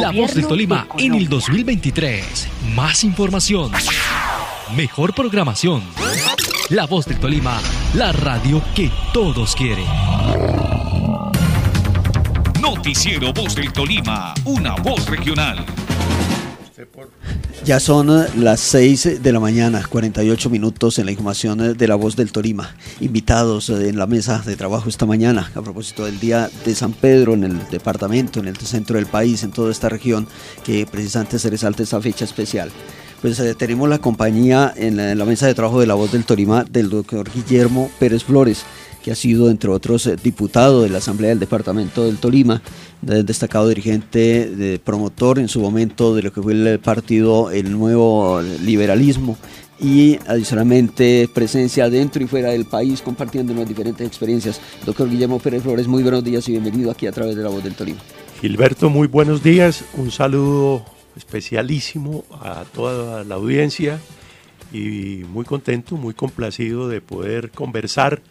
La voz del Tolima en el 2023. Más información. Mejor programación. La voz del Tolima, la radio que todos quieren. Noticiero Voz del Tolima, una voz regional. Ya son eh, las 6 de la mañana, 48 minutos en la información eh, de la voz del Torima. Invitados eh, en la mesa de trabajo esta mañana a propósito del Día de San Pedro en el departamento, en el centro del país, en toda esta región, que precisamente se resalta esta fecha especial. Pues tenemos la compañía en la, en la mesa de trabajo de la voz del Torima del doctor Guillermo Pérez Flores que ha sido, entre otros, eh, diputado de la Asamblea del Departamento del Tolima, destacado dirigente, promotor en su momento de lo que fue el partido El Nuevo Liberalismo y adicionalmente presencia dentro y fuera del país compartiendo unas diferentes experiencias. Doctor Guillermo Pérez Flores, muy buenos días y bienvenido aquí a través de la voz del Tolima. Gilberto, muy buenos días, un saludo especialísimo a toda la audiencia y muy contento, muy complacido de poder conversar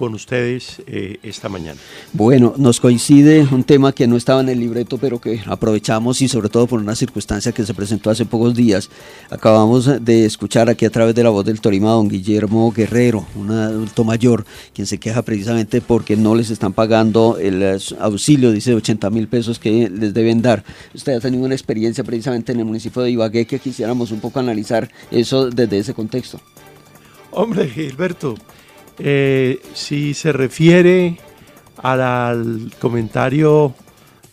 con ustedes eh, esta mañana. Bueno, nos coincide un tema que no estaba en el libreto, pero que aprovechamos y sobre todo por una circunstancia que se presentó hace pocos días. Acabamos de escuchar aquí a través de la voz del Torima don Guillermo Guerrero, un adulto mayor, quien se queja precisamente porque no les están pagando el auxilio, dice 80 mil pesos que les deben dar. Usted ha tenido una experiencia precisamente en el municipio de Ibagué que quisiéramos un poco analizar eso desde ese contexto. Hombre, Gilberto, eh, si se refiere al, comentario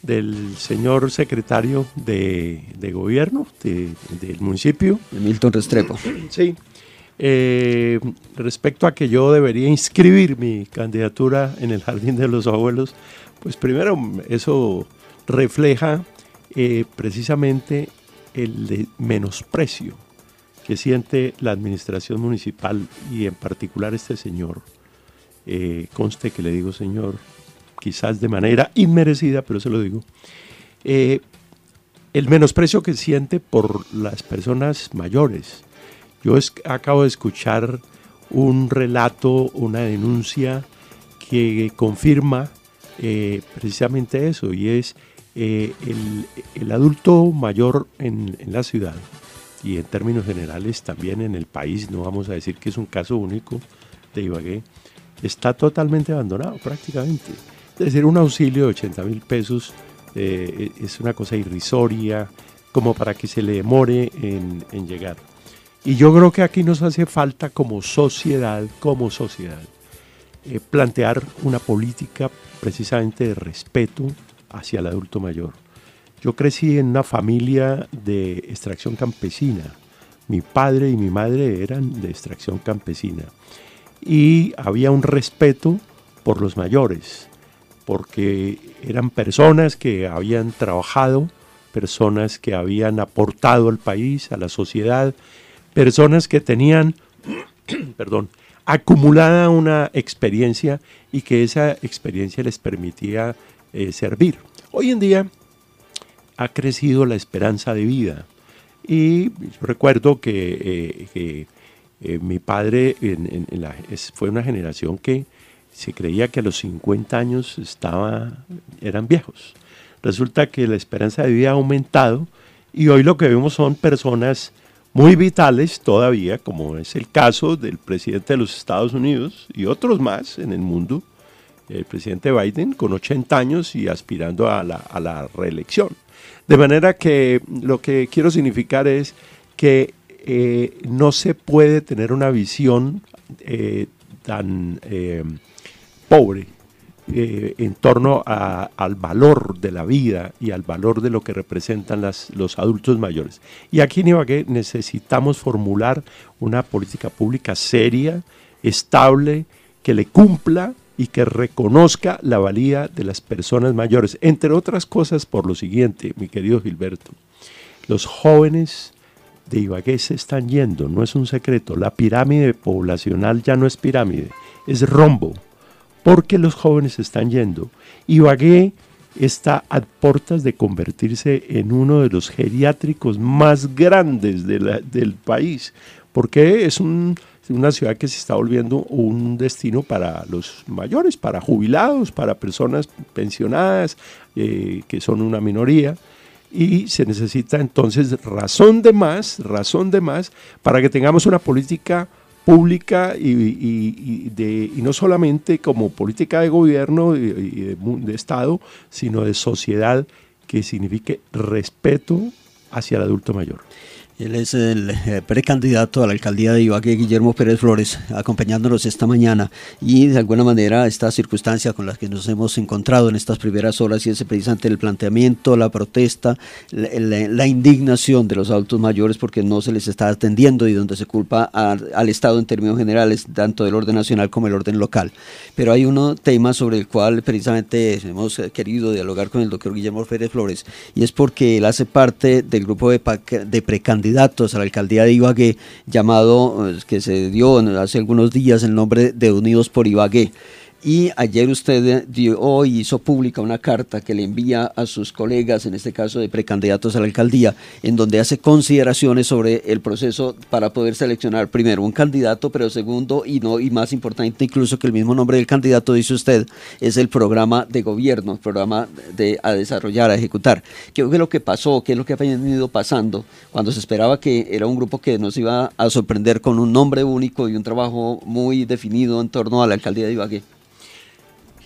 del señor secretario de, gobierno del municipio. De Milton Restrepo. Sí. Eh, respecto a que yo debería inscribir mi candidatura en el Jardín de los Abuelos, pues primero eso refleja eh, precisamente el menosprecio que siente la administración municipal y en particular este señor. Eh, conste que le digo señor, quizás de manera inmerecida, pero se lo digo. Eh, el menosprecio que siente por las personas mayores. Yo acabo de escuchar un relato, una denuncia que confirma eh, precisamente eso, y es el, adulto mayor en, en la ciudad y en términos generales también en el país, no vamos a decir que es un caso único de Ibagué, está totalmente abandonado prácticamente. Es decir, un auxilio de 80 mil pesos eh, es una cosa irrisoria, como para que se le demore en, llegar. Y yo creo que aquí nos hace falta como sociedad, como sociedad, eh, plantear una política precisamente de respeto hacia el adulto mayor yo crecí en una familia de extracción campesina. Mi padre y mi madre eran de extracción campesina. Y había un respeto por los mayores, porque eran personas que habían trabajado, personas que habían aportado al país, a la sociedad, personas que tenían, perdón, acumulada una experiencia y que esa experiencia les permitía eh, servir. Hoy en día ha crecido la esperanza de vida. Y yo recuerdo que, eh, eh, mi padre fue una generación que se creía que a los 50 años estaba, eran viejos. Resulta que la esperanza de vida ha aumentado y hoy lo que vemos son personas muy vitales todavía, como es el caso del presidente de los Estados Unidos y otros más en el mundo, el presidente Biden, con 80 años y aspirando a la reelección. De manera que lo que quiero significar es que eh, no se puede tener una visión eh, tan eh, pobre en torno al valor de la vida y al valor de lo que representan los adultos mayores. Y aquí en Ibagué necesitamos formular una política pública seria, estable, que le cumpla y que reconozca la valía de las personas mayores, entre otras cosas por lo siguiente, mi querido Gilberto. Los jóvenes de Ibagué se están yendo, no es un secreto. La pirámide poblacional ya no es pirámide, es rombo, porque los jóvenes se están yendo. Ibagué está a puertas de convertirse en uno de los geriátricos más grandes del país, porque es un una ciudad que se está volviendo un destino para los mayores, para jubilados, para personas pensionadas, eh, que son una minoría. Y se necesita entonces razón de más, razón de más, para que tengamos una política pública y, no solamente como política de gobierno y, de, Estado, sino de sociedad que signifique respeto hacia el adulto mayor. Él es el eh, precandidato a la alcaldía de Ibagué, Guillermo Pérez Flores, acompañándonos esta mañana. Y de alguna manera esta circunstancia con la que nos hemos encontrado en estas primeras horas y es precisamente el planteamiento, la protesta, la, indignación de los adultos mayores porque no se les está atendiendo y donde se culpa al Estado en términos generales, tanto del orden nacional como el orden local. Pero hay un tema sobre el cual precisamente hemos querido dialogar con el doctor Guillermo Pérez Flores y es porque él hace parte del grupo de precandidatos candidatos a la alcaldía de Ibagué, llamado, eh, que se dio hace algunos días el nombre de Unidos por Ibagué. Y ayer usted dio, hoy hizo pública una carta que le envía a sus colegas, en este caso de precandidatos a la alcaldía, en donde hace consideraciones sobre el proceso para poder seleccionar primero un candidato, pero segundo y no y más importante incluso que el mismo nombre del candidato dice usted es el programa de gobierno, el programa de a desarrollar, a ejecutar. ¿Qué es lo que pasó? ¿Qué es lo que ha venido pasando cuando se esperaba que era un grupo que nos iba a sorprender con un nombre único y un trabajo muy definido en torno a la alcaldía de Ibagué?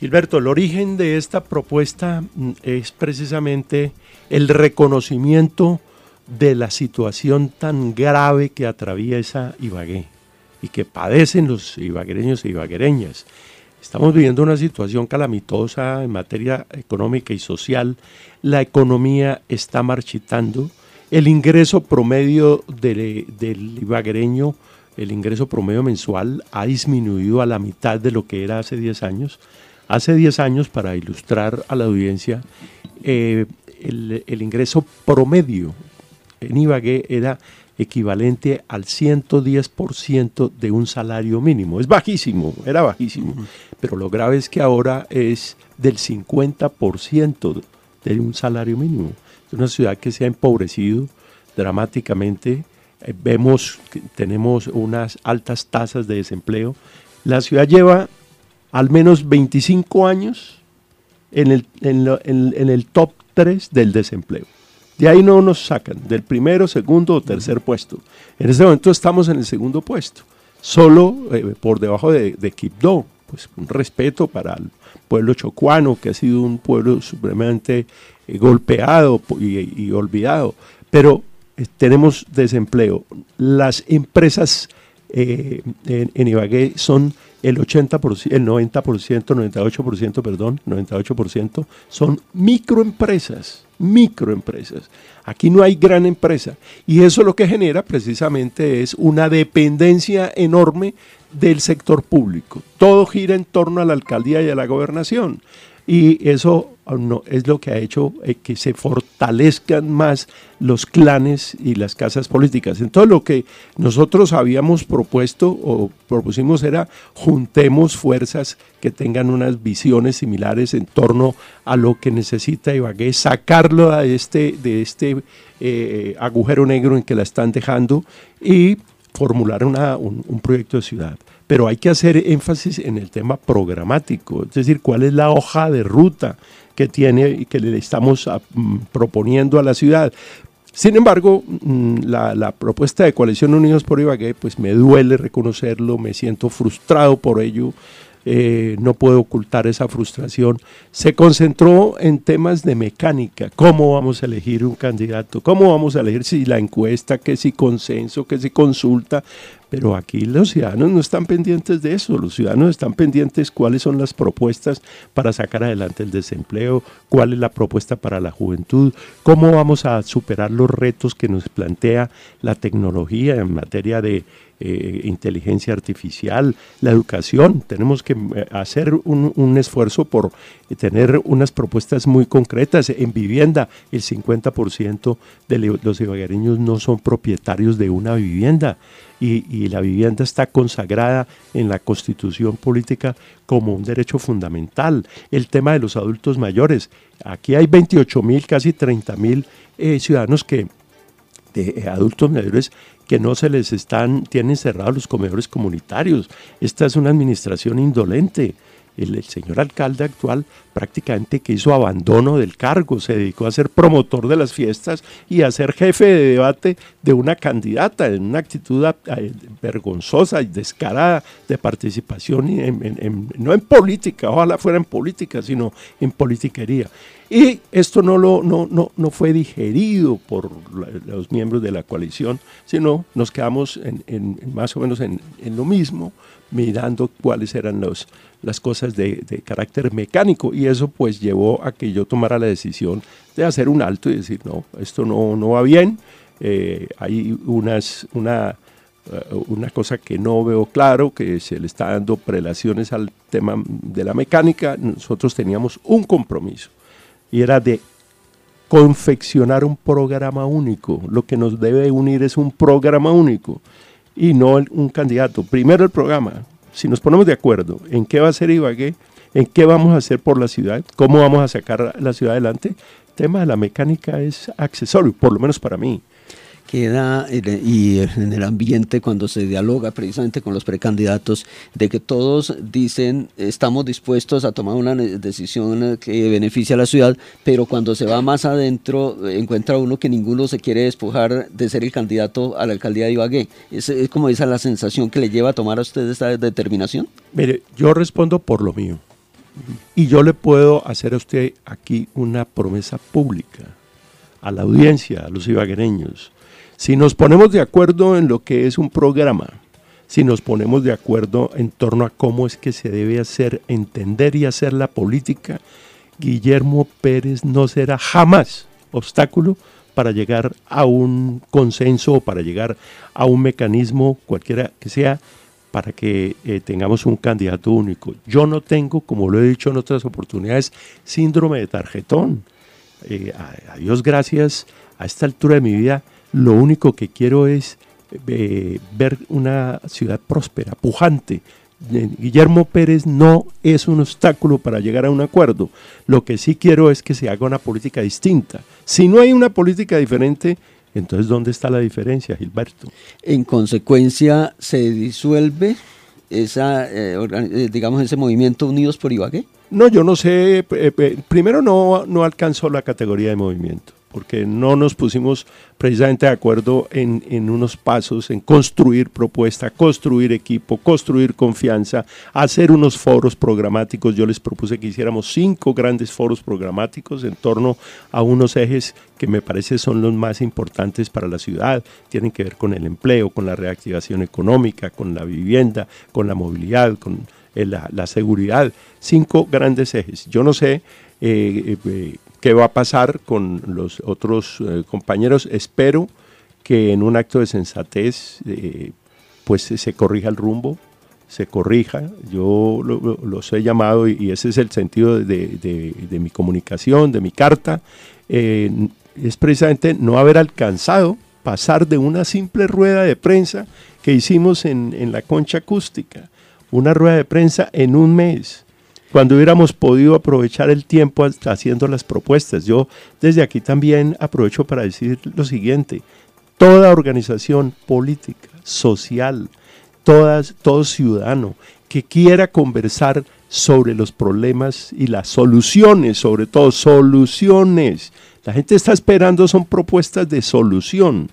Gilberto, el origen de esta propuesta mm, es precisamente el reconocimiento de la situación tan grave que atraviesa Ibagué y que padecen los ibaguereños e ibaguereñas. Estamos viviendo una situación calamitosa en materia económica y social. La economía está marchitando. El ingreso promedio del, ibaguereño, el ingreso promedio mensual, ha disminuido a la mitad de lo que era hace 10 años. Hace 10 años, para ilustrar a la audiencia, eh, el, ingreso promedio en Ibagué era equivalente al 110% de un salario mínimo. Es bajísimo, era bajísimo, pero lo grave es que ahora es del 50% de un salario mínimo. Es una ciudad que se ha empobrecido dramáticamente. Eh, vemos que tenemos unas altas tasas de desempleo. La ciudad lleva al menos 25 años en el, en, el top 3 del desempleo. De ahí no nos sacan, del primero, segundo o tercer puesto. En este momento estamos en el segundo puesto, solo eh, por debajo de, de Quibdó. Pues un respeto para el pueblo chocuano, que ha sido un pueblo supremamente eh, golpeado y, olvidado. Pero eh, tenemos desempleo. Las empresas en, en Ibagué son el 80%, el 90%, 98%, perdón, 98% son microempresas, microempresas. Aquí no hay gran empresa. Y eso lo que genera precisamente es una dependencia enorme del sector público. Todo gira en torno a la alcaldía y a la gobernación. Y eso no, es lo que ha hecho eh, que se fortalezcan más los clanes y las casas políticas. Entonces lo que nosotros habíamos propuesto o propusimos era juntemos fuerzas que tengan unas visiones similares en torno a lo que necesita Ibagué, sacarlo de este, de este eh, agujero negro en que la están dejando y formular un proyecto de ciudad pero hay que hacer énfasis en el tema programático, es decir, cuál es la hoja de ruta que tiene y que le estamos ah, mm, proponiendo a la ciudad. Sin embargo, mm, la, propuesta de Coalición Unidos por Ibagué, pues me duele reconocerlo, me siento frustrado por ello, eh, no puedo ocultar esa frustración, se concentró en temas de mecánica, cómo vamos a elegir un candidato, cómo vamos a elegir si la encuesta, que si consenso, que si consulta, pero aquí los ciudadanos no están pendientes de eso, los ciudadanos están pendientes cuáles son las propuestas para sacar adelante el desempleo, cuál es la propuesta para la juventud, cómo vamos a superar los retos que nos plantea la tecnología en materia de eh, inteligencia artificial, la educación. Tenemos que eh, hacer un, esfuerzo por tener unas propuestas muy concretas. En vivienda, el 50% de los ibaguereños no son propietarios de una vivienda y, la vivienda está consagrada en la constitución política como un derecho fundamental. El tema de los adultos mayores. Aquí hay 28 mil, casi 30 mil eh, ciudadanos que, de, adultos mayores que no se les están, tienen cerrados los comedores comunitarios. Esta es una administración indolente el, señor alcalde actual prácticamente que hizo abandono del cargo, se dedicó a ser promotor de las fiestas y a ser jefe de debate de una candidata en una actitud vergonzosa y descarada de participación, no en política, ojalá fuera en política, sino en politiquería. Y esto no, lo, no, no, no fue digerido por los miembros de la coalición, sino nos quedamos en, más o menos en, lo mismo, mirando cuáles eran los, las cosas de, carácter mecánico. Y eso pues llevó a que yo tomara la decisión de hacer un alto y decir, no, esto no, no va bien, eh, hay unas, una, eh, una cosa que no veo claro, que se le está dando prelaciones al tema de la mecánica, nosotros teníamos un compromiso y era de confeccionar un programa único, lo que nos debe unir es un programa único y no un candidato. Primero el programa, si nos ponemos de acuerdo en qué va a ser Ibagué, en qué vamos a hacer por la ciudad, cómo vamos a sacar la ciudad adelante, el tema de la mecánica es accesorio, por lo menos para mí queda y en el ambiente cuando se dialoga precisamente con los precandidatos de que todos dicen estamos dispuestos a tomar una decisión que beneficie a la ciudad, pero cuando se va más adentro encuentra uno que ninguno se quiere despojar de ser el candidato a la alcaldía de Ibagué. ¿Es, es como esa la sensación que le lleva a tomar a usted esta determinación? Mire, yo respondo por lo mío. Y yo le puedo hacer a usted aquí una promesa pública a la audiencia, a los ibaguereños si nos ponemos de acuerdo en lo que es un programa, si nos ponemos de acuerdo en torno a cómo es que se debe hacer, entender y hacer la política, Guillermo Pérez no será jamás obstáculo para llegar a un consenso o para llegar a un mecanismo, cualquiera que sea, para que eh, tengamos un candidato único. Yo no tengo, como lo he dicho en otras oportunidades, síndrome de tarjetón. Eh, a Dios gracias, a esta altura de mi vida lo único que quiero es eh, ver una ciudad próspera, pujante. Eh, Guillermo Pérez no es un obstáculo para llegar a un acuerdo. Lo que sí quiero es que se haga una política distinta. Si no hay una política diferente, entonces ¿dónde está la diferencia, Gilberto? En consecuencia, ¿se disuelve esa, eh, digamos, ese movimiento Unidos por Ibagué? No, yo no sé. primero no, no alcanzó la categoría de movimiento porque no nos pusimos precisamente de acuerdo en, unos pasos, en construir propuesta, construir equipo, construir confianza, hacer unos foros programáticos. Yo les propuse que hiciéramos cinco grandes foros programáticos en torno a unos ejes que me parece son los más importantes para la ciudad. Tienen que ver con el empleo, con la reactivación económica, con la vivienda, con la movilidad, con eh, la, seguridad. Cinco grandes ejes. Yo no sé eh, eh, qué va a pasar con los otros eh, compañeros. Espero que en un acto de sensatez eh, pues se corrija el rumbo, se corrija. Yo los he llamado y, ese es el sentido de, mi comunicación, de mi carta. Eh, es precisamente no haber alcanzado pasar de una simple rueda de prensa que hicimos en la concha acústica, una rueda de prensa en un mes cuando hubiéramos podido aprovechar el tiempo haciendo las propuestas. Yo desde aquí también aprovecho para decir lo siguiente, toda organización política, social, todas, todo ciudadano que quiera conversar sobre los problemas y las soluciones, sobre todo soluciones. La gente está esperando son propuestas de solución.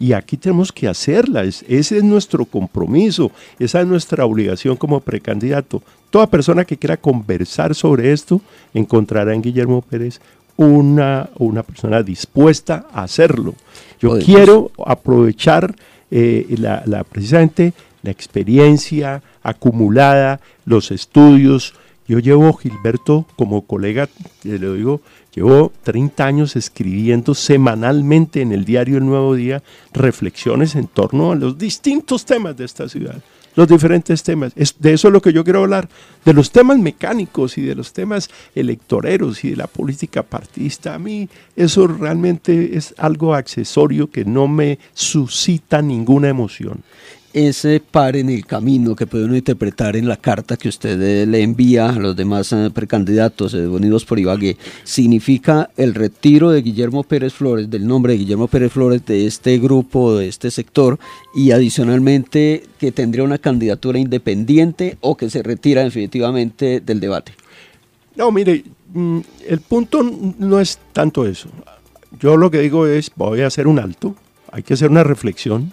Y aquí tenemos que hacerlas. Ese es nuestro compromiso, esa es nuestra obligación como precandidato. Toda persona que quiera conversar sobre esto encontrará en Guillermo Pérez una, una persona dispuesta a hacerlo. Yo quiero aprovechar eh, la, precisamente la experiencia acumulada, los estudios. Yo llevo, Gilberto, como colega, le digo, Llevo 30 años escribiendo semanalmente en el diario El Nuevo Día reflexiones en torno a los distintos temas de esta ciudad, los diferentes temas. Es, de eso es lo que yo quiero hablar, de los temas mecánicos y de los temas electoreros y de la política partista. A mí eso realmente es algo accesorio que no me suscita ninguna emoción. Ese par en el camino que puede uno interpretar en la carta que usted eh, le envía a los demás eh, precandidatos eh, unidos por Ibagué significa el retiro de Guillermo Pérez Flores, del nombre de Guillermo Pérez Flores de este grupo, de este sector y adicionalmente que tendría una candidatura independiente o que se retira definitivamente del debate. No, mire, mm, el punto no es tanto eso. Yo lo que digo es, voy a hacer un alto, hay que hacer una reflexión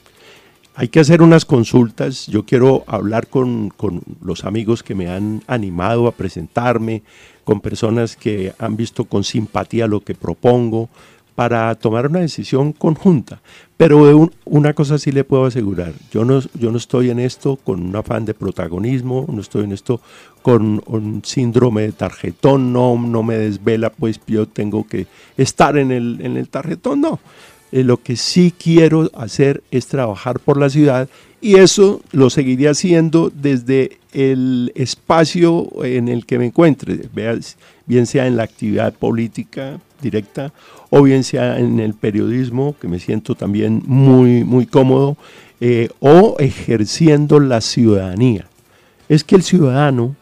hay que hacer unas consultas. Yo quiero hablar con, los amigos que me han animado a presentarme, con personas que han visto con simpatía lo que propongo, para tomar una decisión conjunta. Pero una cosa sí le puedo asegurar, yo no, yo no estoy en esto con un afán de protagonismo, no estoy en esto con un síndrome de tarjetón, no, no me desvela, pues yo tengo que estar en el, en el tarjetón, no. Eh, lo que sí quiero hacer es trabajar por la ciudad y eso lo seguiré haciendo desde el espacio en el que me encuentre, bien sea en la actividad política directa o bien sea en el periodismo, que me siento también muy, muy cómodo, eh, o ejerciendo la ciudadanía. Es que el ciudadano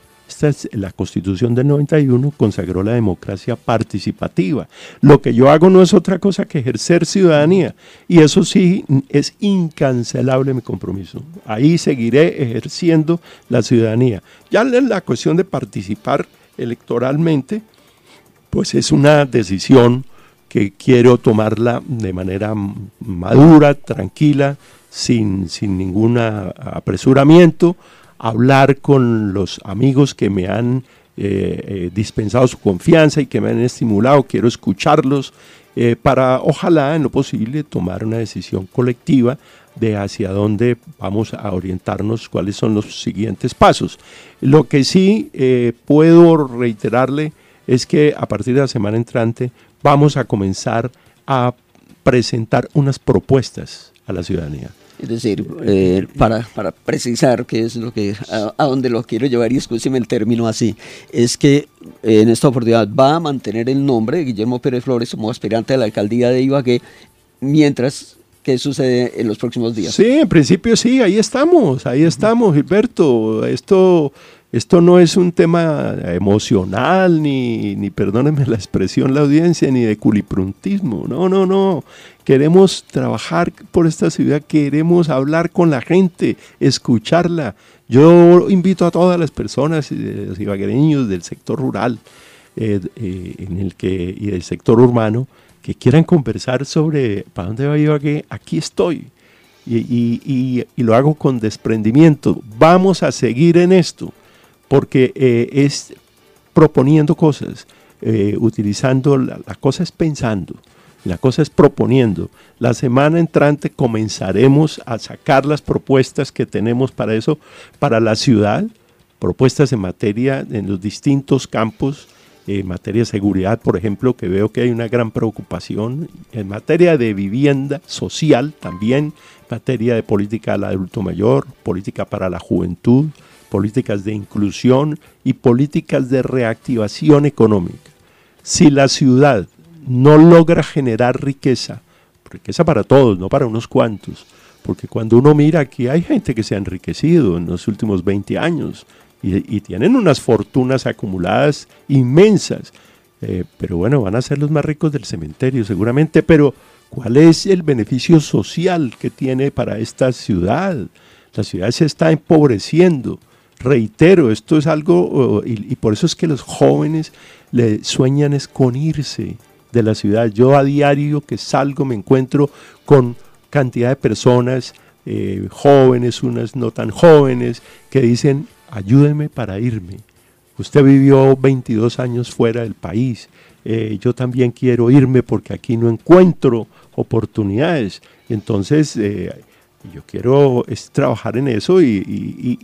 la Constitución del 91 consagró la democracia participativa. Lo que yo hago no es otra cosa que ejercer ciudadanía y eso sí es incancelable mi compromiso. Ahí seguiré ejerciendo la ciudadanía. Ya la cuestión de participar electoralmente, pues es una decisión que quiero tomarla de manera madura, tranquila, sin, sin ningún apresuramiento hablar con los amigos que me han eh, eh, dispensado su confianza y que me han estimulado, quiero escucharlos eh, para, ojalá, en lo posible, tomar una decisión colectiva de hacia dónde vamos a orientarnos, cuáles son los siguientes pasos. Lo que sí puedo reiterarle es que a partir de la semana entrante vamos a comenzar a presentar unas propuestas a la ciudadanía. Es decir, eh, para, para, precisar qué es lo que, a, dónde lo quiero llevar, y escúcheme el término así, es que eh, en esta oportunidad va a mantener el nombre de Guillermo Pérez Flores como aspirante a la alcaldía de Ibagué, mientras ¿Qué sucede en los próximos días? Sí, en principio sí, ahí estamos, ahí estamos, Gilberto. Esto esto no es un tema emocional, ni, ni perdónenme la expresión la audiencia, ni de culipruntismo. No, no, no. Queremos trabajar por esta ciudad, queremos hablar con la gente, escucharla. Yo invito a todas las personas, eh, los ibaguereños del sector rural eh, eh, en el que, y del sector urbano, que quieran conversar sobre para dónde va Ibagué, aquí estoy. Y, lo hago con desprendimiento. Vamos a seguir en esto porque eh, es proponiendo cosas, eh, utilizando, la, cosa es pensando, la cosa es proponiendo. La semana entrante comenzaremos a sacar las propuestas que tenemos para eso, para la ciudad, propuestas en materia, en los distintos campos, en materia de seguridad, por ejemplo, que veo que hay una gran preocupación, en materia de vivienda social también, materia de política al adulto mayor, política para la juventud, políticas de inclusión y políticas de reactivación económica. Si la ciudad no logra generar riqueza, riqueza para todos, no para unos cuantos, porque cuando uno mira aquí hay gente que se ha enriquecido en los últimos 20 años y, tienen unas fortunas acumuladas inmensas, eh, pero bueno, van a ser los más ricos del cementerio seguramente, pero ¿cuál es el beneficio social que tiene para esta ciudad? La ciudad se está empobreciendo reitero, esto es algo, y, por eso es que los jóvenes le sueñan es con irse de la ciudad. Yo a diario que salgo me encuentro con cantidad de personas, eh, jóvenes, unas no tan jóvenes, que dicen, ayúdeme para irme. Usted vivió 22 años fuera del país. Eh, yo también quiero irme porque aquí no encuentro oportunidades. Entonces, eh, yo quiero es trabajar en eso y,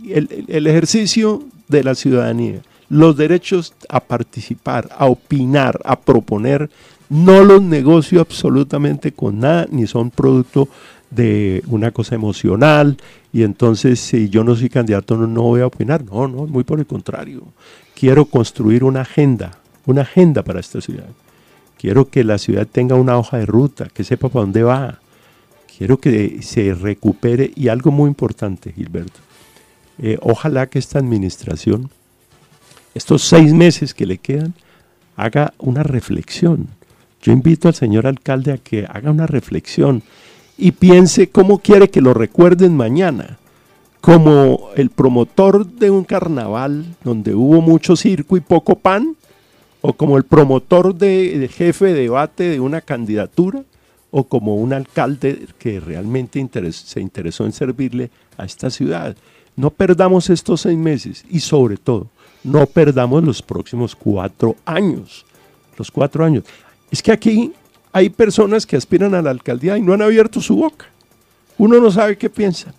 el, ejercicio de la ciudadanía, los derechos a participar, a opinar, a proponer, no los negocio absolutamente con nada, ni son producto de una cosa emocional y entonces si yo no soy candidato no, no voy a opinar, no, no, muy por el contrario. Quiero construir una agenda, una agenda para esta ciudad. Quiero que la ciudad tenga una hoja de ruta, que sepa para dónde va, quiero que se recupere y algo muy importante, Gilberto. Eh, ojalá que esta administración, estos seis meses que le quedan, haga una reflexión. Yo invito al señor alcalde a que haga una reflexión y piense cómo quiere que lo recuerden mañana. Como el promotor de un carnaval donde hubo mucho circo y poco pan, o como el promotor de, jefe de debate de una candidatura, o como un alcalde que realmente se interesó en servirle a esta ciudad. No perdamos estos seis meses y sobre todo, no perdamos los próximos cuatro años. Los cuatro años. Es que aquí hay personas que aspiran a la alcaldía y no han abierto su boca. Uno no sabe qué piensan.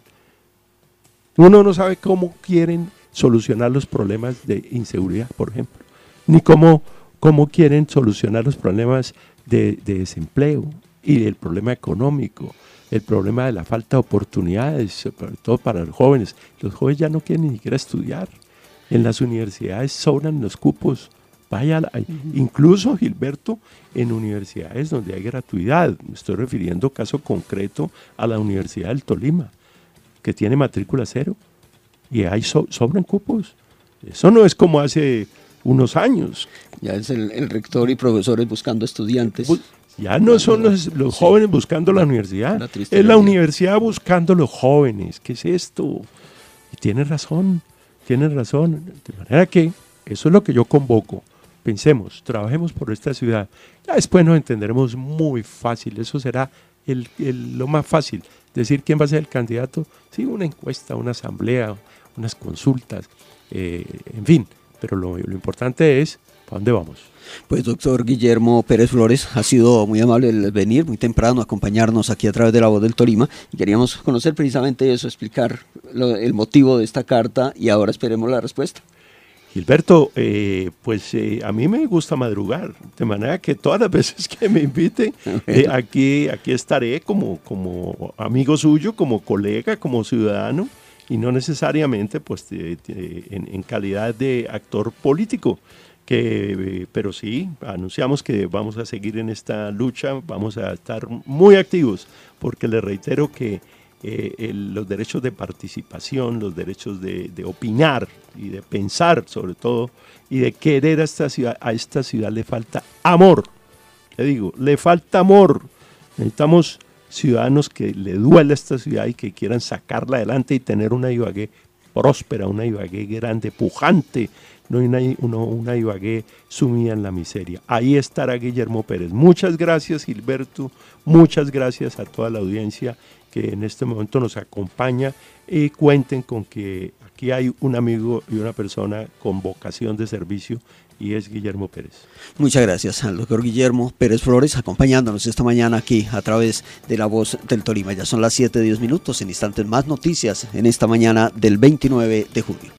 Uno no sabe cómo quieren solucionar los problemas de inseguridad, por ejemplo, ni cómo, cómo quieren solucionar los problemas de, de desempleo y el problema económico, el problema de la falta de oportunidades, sobre todo para los jóvenes. Los jóvenes ya no quieren ni siquiera estudiar. En las universidades sobran los cupos. Vaya, incluso Gilberto, en universidades donde hay gratuidad. Me estoy refiriendo caso concreto a la Universidad del Tolima, que tiene matrícula cero y hay sobran cupos. Eso no es como hace unos años. Ya es el, rector y profesores buscando estudiantes. Ya no son los, jóvenes buscando la universidad, es la universidad buscando los jóvenes. ¿Qué es esto? Y tiene razón, tiene razón. De manera que eso es lo que yo convoco. Pensemos, trabajemos por esta ciudad. Ya después nos entenderemos muy fácil. Eso será el, lo más fácil. Decir quién va a ser el candidato. Sí, una encuesta, una asamblea, unas consultas, eh, en fin. Pero lo, lo importante es, ¿para dónde vamos? Pues doctor Guillermo Pérez Flores, ha sido muy amable el venir muy temprano, acompañarnos aquí a través de la voz del Tolima. Y queríamos conocer precisamente eso, explicar el motivo de esta carta y ahora esperemos la respuesta. Gilberto, eh, pues eh, a mí me gusta madrugar, de manera que todas las veces que me inviten, eh, aquí, aquí estaré como, como amigo suyo, como colega, como ciudadano, y no necesariamente pues en calidad de actor político que, pero sí, anunciamos que vamos a seguir en esta lucha, vamos a estar muy activos, porque le reitero que eh, los derechos de participación, los derechos de, opinar y de pensar sobre todo, y de querer a esta ciudad, a esta ciudad le falta amor, le digo, le falta amor. Necesitamos ciudadanos que le duela a esta ciudad y que quieran sacarla adelante y tener una Ibagué próspera, una Ibagué grande, pujante, no una, una Ibagué sumida en la miseria. Ahí estará Guillermo Pérez. Muchas gracias Gilberto, muchas gracias a toda la audiencia que en este momento nos acompaña y cuenten con que aquí hay un amigo y una persona con vocación de servicio y es Guillermo Pérez. Muchas gracias al doctor Guillermo Pérez Flores acompañándonos esta mañana aquí a través de la voz del Tolima. Ya son las 7 de 10 minutos, en instantes más noticias en esta mañana del 29 de julio.